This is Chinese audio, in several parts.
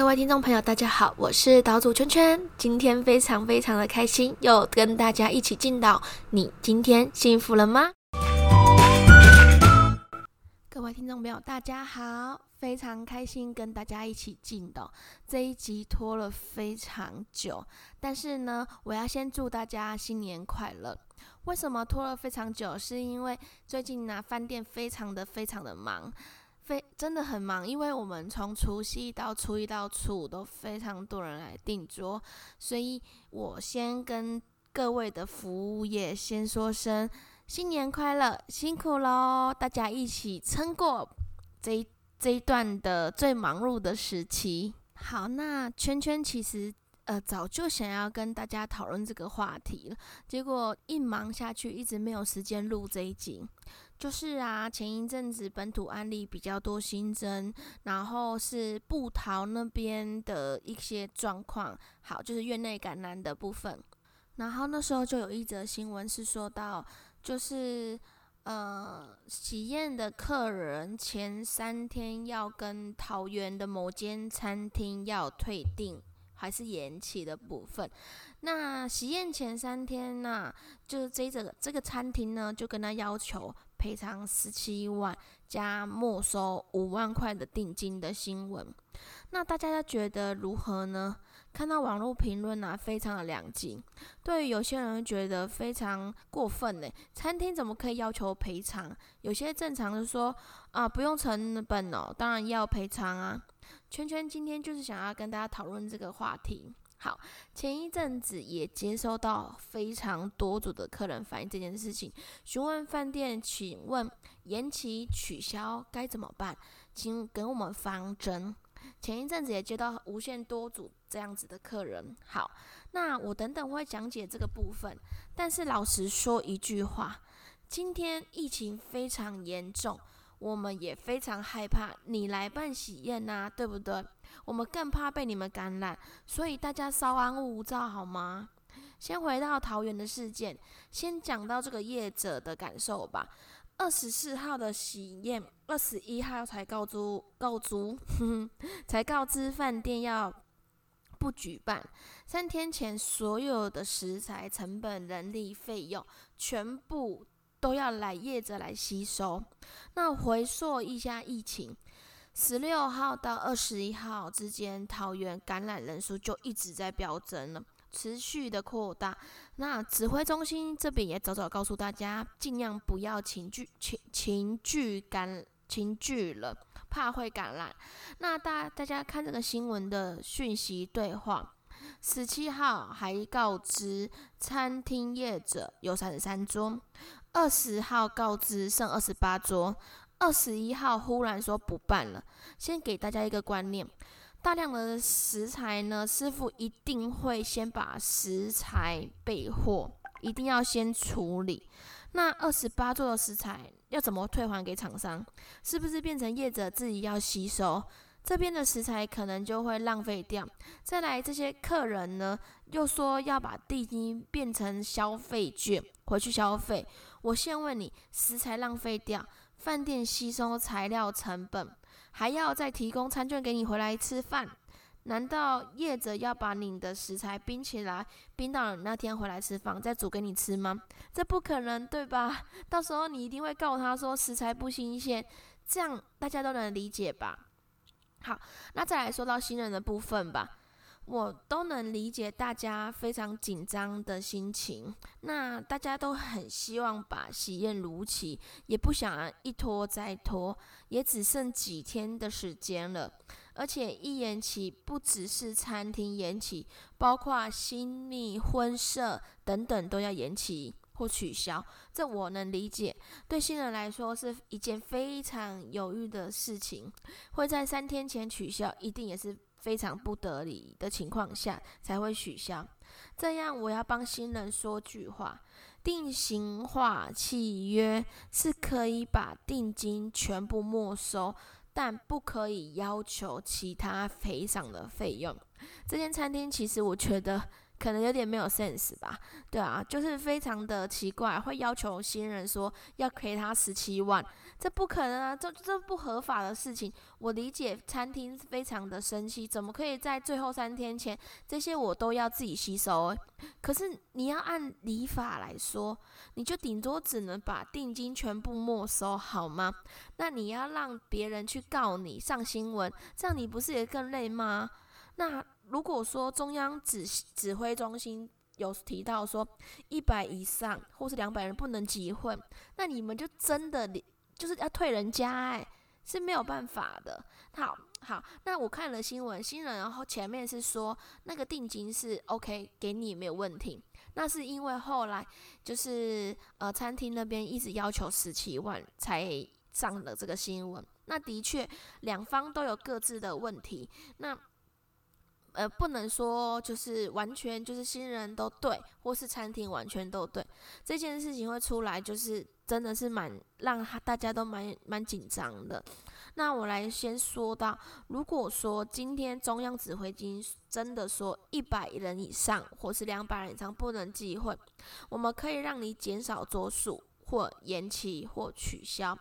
各位听众朋友，大家好，我是岛主圈圈。今天非常非常的开心，又跟大家一起进岛。你今天幸福了吗？各位听众朋友，大家好，非常开心跟大家一起进岛。这一集拖了非常久，但是呢，我要先祝大家新年快乐。为什么拖了非常久？是因为最近呢，饭店非常的非常的忙。真的很忙，因为我们从除夕到初一到初五都非常多人来订桌，所以我先跟各位的服务业先说声新年快乐，辛苦喽！大家一起撑过这一这一段的最忙碌的时期。好，那圈圈其实呃早就想要跟大家讨论这个话题了，结果一忙下去，一直没有时间录这一集。就是啊，前一阵子本土案例比较多新增，然后是布桃那边的一些状况，好，就是院内感染的部分。然后那时候就有一则新闻是说到，就是呃喜宴的客人前三天要跟桃园的某间餐厅要退订，还是延期的部分。那喜宴前三天呢，就是这个这个餐厅呢，就跟他要求。赔偿十七万加没收五万块的定金的新闻，那大家觉得如何呢？看到网络评论啊，非常的两极。对于有些人觉得非常过分呢，餐厅怎么可以要求赔偿？有些正常的说啊，不用成本哦，当然要赔偿啊。圈圈今天就是想要跟大家讨论这个话题。好，前一阵子也接收到非常多组的客人反映这件事情，询问饭店，请问延期取消该怎么办？请给我们方针。前一阵子也接到无限多组这样子的客人。好，那我等等会讲解这个部分，但是老实说一句话，今天疫情非常严重。我们也非常害怕你来办喜宴呐，对不对？我们更怕被你们感染，所以大家稍安勿躁好吗？先回到桃园的事件，先讲到这个业者的感受吧。二十四号的喜宴，二十一号才告租告租，才告知饭店要不举办。三天前所有的食材成本、人力费用全部。都要来业者来吸收。那回溯一下疫情，十六号到二十一号之间，桃园感染人数就一直在飙增了，持续的扩大。那指挥中心这边也早早告诉大家，尽量不要群聚、群群聚感、群聚了，怕会感染。那大大家看这个新闻的讯息对话，十七号还告知餐厅业者有三十三桌。二十号告知剩二十八桌，二十一号忽然说不办了。先给大家一个观念：大量的食材呢，师傅一定会先把食材备货，一定要先处理。那二十八桌的食材要怎么退还给厂商？是不是变成业者自己要吸收？这边的食材可能就会浪费掉。再来，这些客人呢，又说要把定金变成消费券回去消费。我先问你，食材浪费掉，饭店吸收材料成本，还要再提供餐券给你回来吃饭，难道业者要把你的食材冰起来，冰到你那天回来吃饭再煮给你吃吗？这不可能，对吧？到时候你一定会告他说食材不新鲜，这样大家都能理解吧？好，那再来说到新人的部分吧。我都能理解大家非常紧张的心情，那大家都很希望把喜宴如期，也不想一拖再拖，也只剩几天的时间了，而且一延期不只是餐厅延期，包括新密婚社等等都要延期或取消，这我能理解。对新人来说是一件非常犹豫的事情，会在三天前取消，一定也是。非常不得已的情况下才会取消。这样，我要帮新人说句话：定型化契约是可以把定金全部没收，但不可以要求其他赔偿的费用。这间餐厅其实我觉得可能有点没有 sense 吧，对啊，就是非常的奇怪，会要求新人说要赔他十七万，这不可能啊，这这不合法的事情。我理解餐厅非常的生气，怎么可以在最后三天前这些我都要自己吸收？可是你要按礼法来说，你就顶多只能把定金全部没收，好吗？那你要让别人去告你上新闻，这样你不是也更累吗？那。如果说中央指指挥中心有提到说一百以上或是两百人不能集会，那你们就真的就是要退人家哎，是没有办法的。好好，那我看了新闻，新闻然后前面是说那个定金是 OK 给你没有问题，那是因为后来就是呃餐厅那边一直要求十七万才上了这个新闻。那的确两方都有各自的问题，那。呃，不能说就是完全就是新人都对，或是餐厅完全都对，这件事情会出来，就是真的是蛮让大家都蛮蛮紧张的。那我来先说到，如果说今天中央指挥金真的说一百人以上或是两百人以上不能集会，我们可以让你减少桌数。或延期或取消。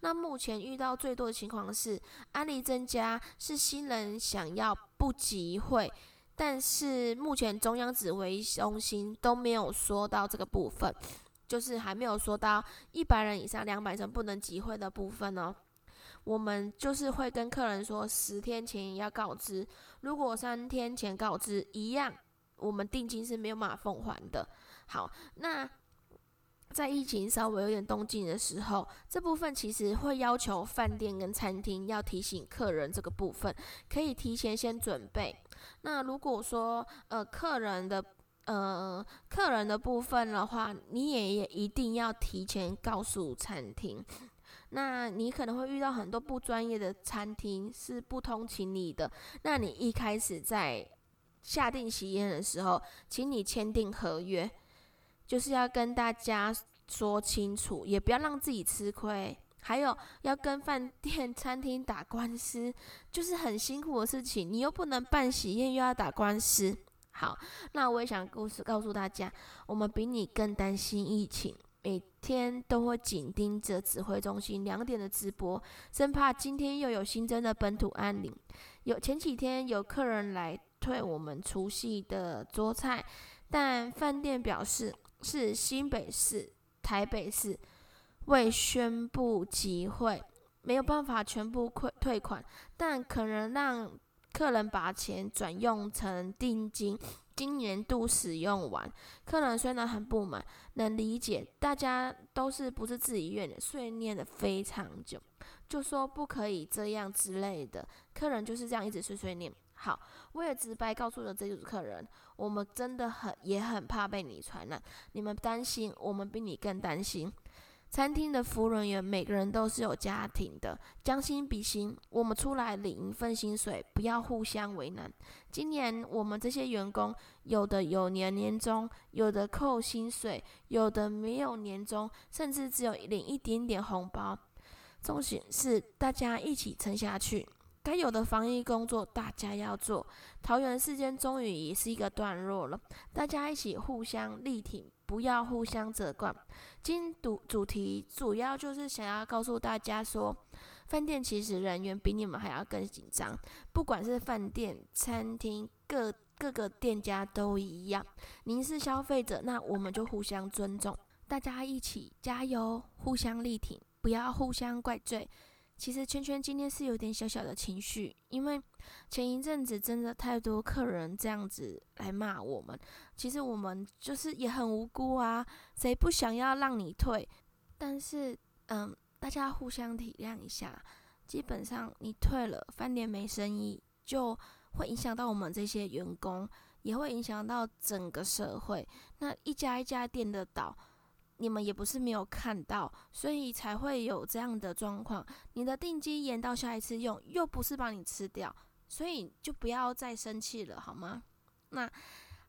那目前遇到最多的情况是案例增加，是新人想要不集会，但是目前中央指挥中心都没有说到这个部分，就是还没有说到一百人以上、两百人不能集会的部分哦。我们就是会跟客人说，十天前要告知，如果三天前告知一样，我们定金是没有办法奉还的。好，那。在疫情稍微有点动静的时候，这部分其实会要求饭店跟餐厅要提醒客人这个部分，可以提前先准备。那如果说呃客人的呃客人的部分的话，你也也一定要提前告诉餐厅。那你可能会遇到很多不专业的餐厅是不通情理的。那你一开始在下定席宴的时候，请你签订合约。就是要跟大家说清楚，也不要让自己吃亏。还有要跟饭店、餐厅打官司，就是很辛苦的事情。你又不能办喜宴，又要打官司。好，那我也想故事告诉大家，我们比你更担心疫情，每天都会紧盯着指挥中心两点的直播，生怕今天又有新增的本土案例。有前几天有客人来退我们除夕的桌菜，但饭店表示。是新北市、台北市未宣布集会，没有办法全部退退款，但可能让客人把钱转用成定金，今年度使用完。客人虽然很不满，能理解，大家都是不是自己愿的，碎念的非常久，就说不可以这样之类的，客人就是这样一直碎碎念。好，我也直白告诉了这组客人，我们真的很也很怕被你传染。你们担心，我们比你更担心。餐厅的服务人员每个人都是有家庭的，将心比心，我们出来领一份薪水，不要互相为难。今年我们这些员工，有的有年年终，有的扣薪水，有的没有年终，甚至只有领一点点红包。重点是大家一起撑下去。该有的防疫工作大家要做。桃园事件终于也是一个段落了，大家一起互相力挺，不要互相责怪。今主主题主要就是想要告诉大家说，饭店其实人员比你们还要更紧张，不管是饭店、餐厅，各各个店家都一样。您是消费者，那我们就互相尊重，大家一起加油，互相力挺，不要互相怪罪。其实圈圈今天是有点小小的情绪，因为前一阵子真的太多客人这样子来骂我们，其实我们就是也很无辜啊，谁不想要让你退？但是，嗯，大家互相体谅一下，基本上你退了，饭店没生意，就会影响到我们这些员工，也会影响到整个社会，那一家一家店的倒。你们也不是没有看到，所以才会有这样的状况。你的定金延到下一次用，又不是帮你吃掉，所以就不要再生气了，好吗？那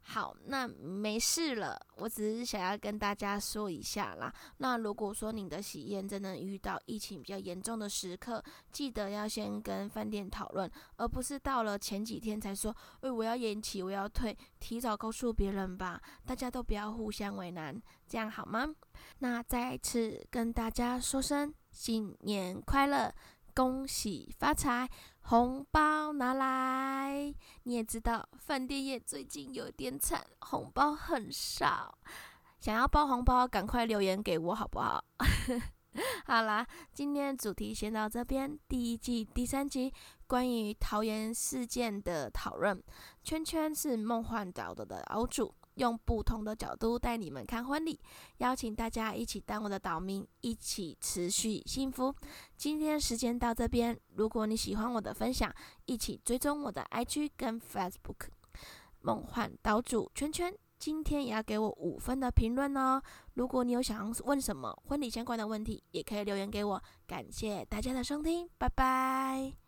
好，那没事了，我只是想要跟大家说一下啦。那如果说你的喜宴真的遇到疫情比较严重的时刻，记得要先跟饭店讨论，而不是到了前几天才说，哎，我要延期，我要退，提早告诉别人吧，大家都不要互相为难，这样好吗？那再次跟大家说声新年快乐，恭喜发财。红包拿来！你也知道，饭店业最近有点惨，红包很少。想要包红包，赶快留言给我好不好？好啦，今天主题先到这边。第一季第三集关于桃园事件的讨论，圈圈是梦幻岛的的岛主。用不同的角度带你们看婚礼，邀请大家一起当我的岛民，一起持续幸福。今天时间到这边，如果你喜欢我的分享，一起追踪我的 IG 跟 Facebook。梦幻岛主圈圈，今天也要给我五分的评论哦。如果你有想要问什么婚礼相关的问题，也可以留言给我。感谢大家的收听，拜拜。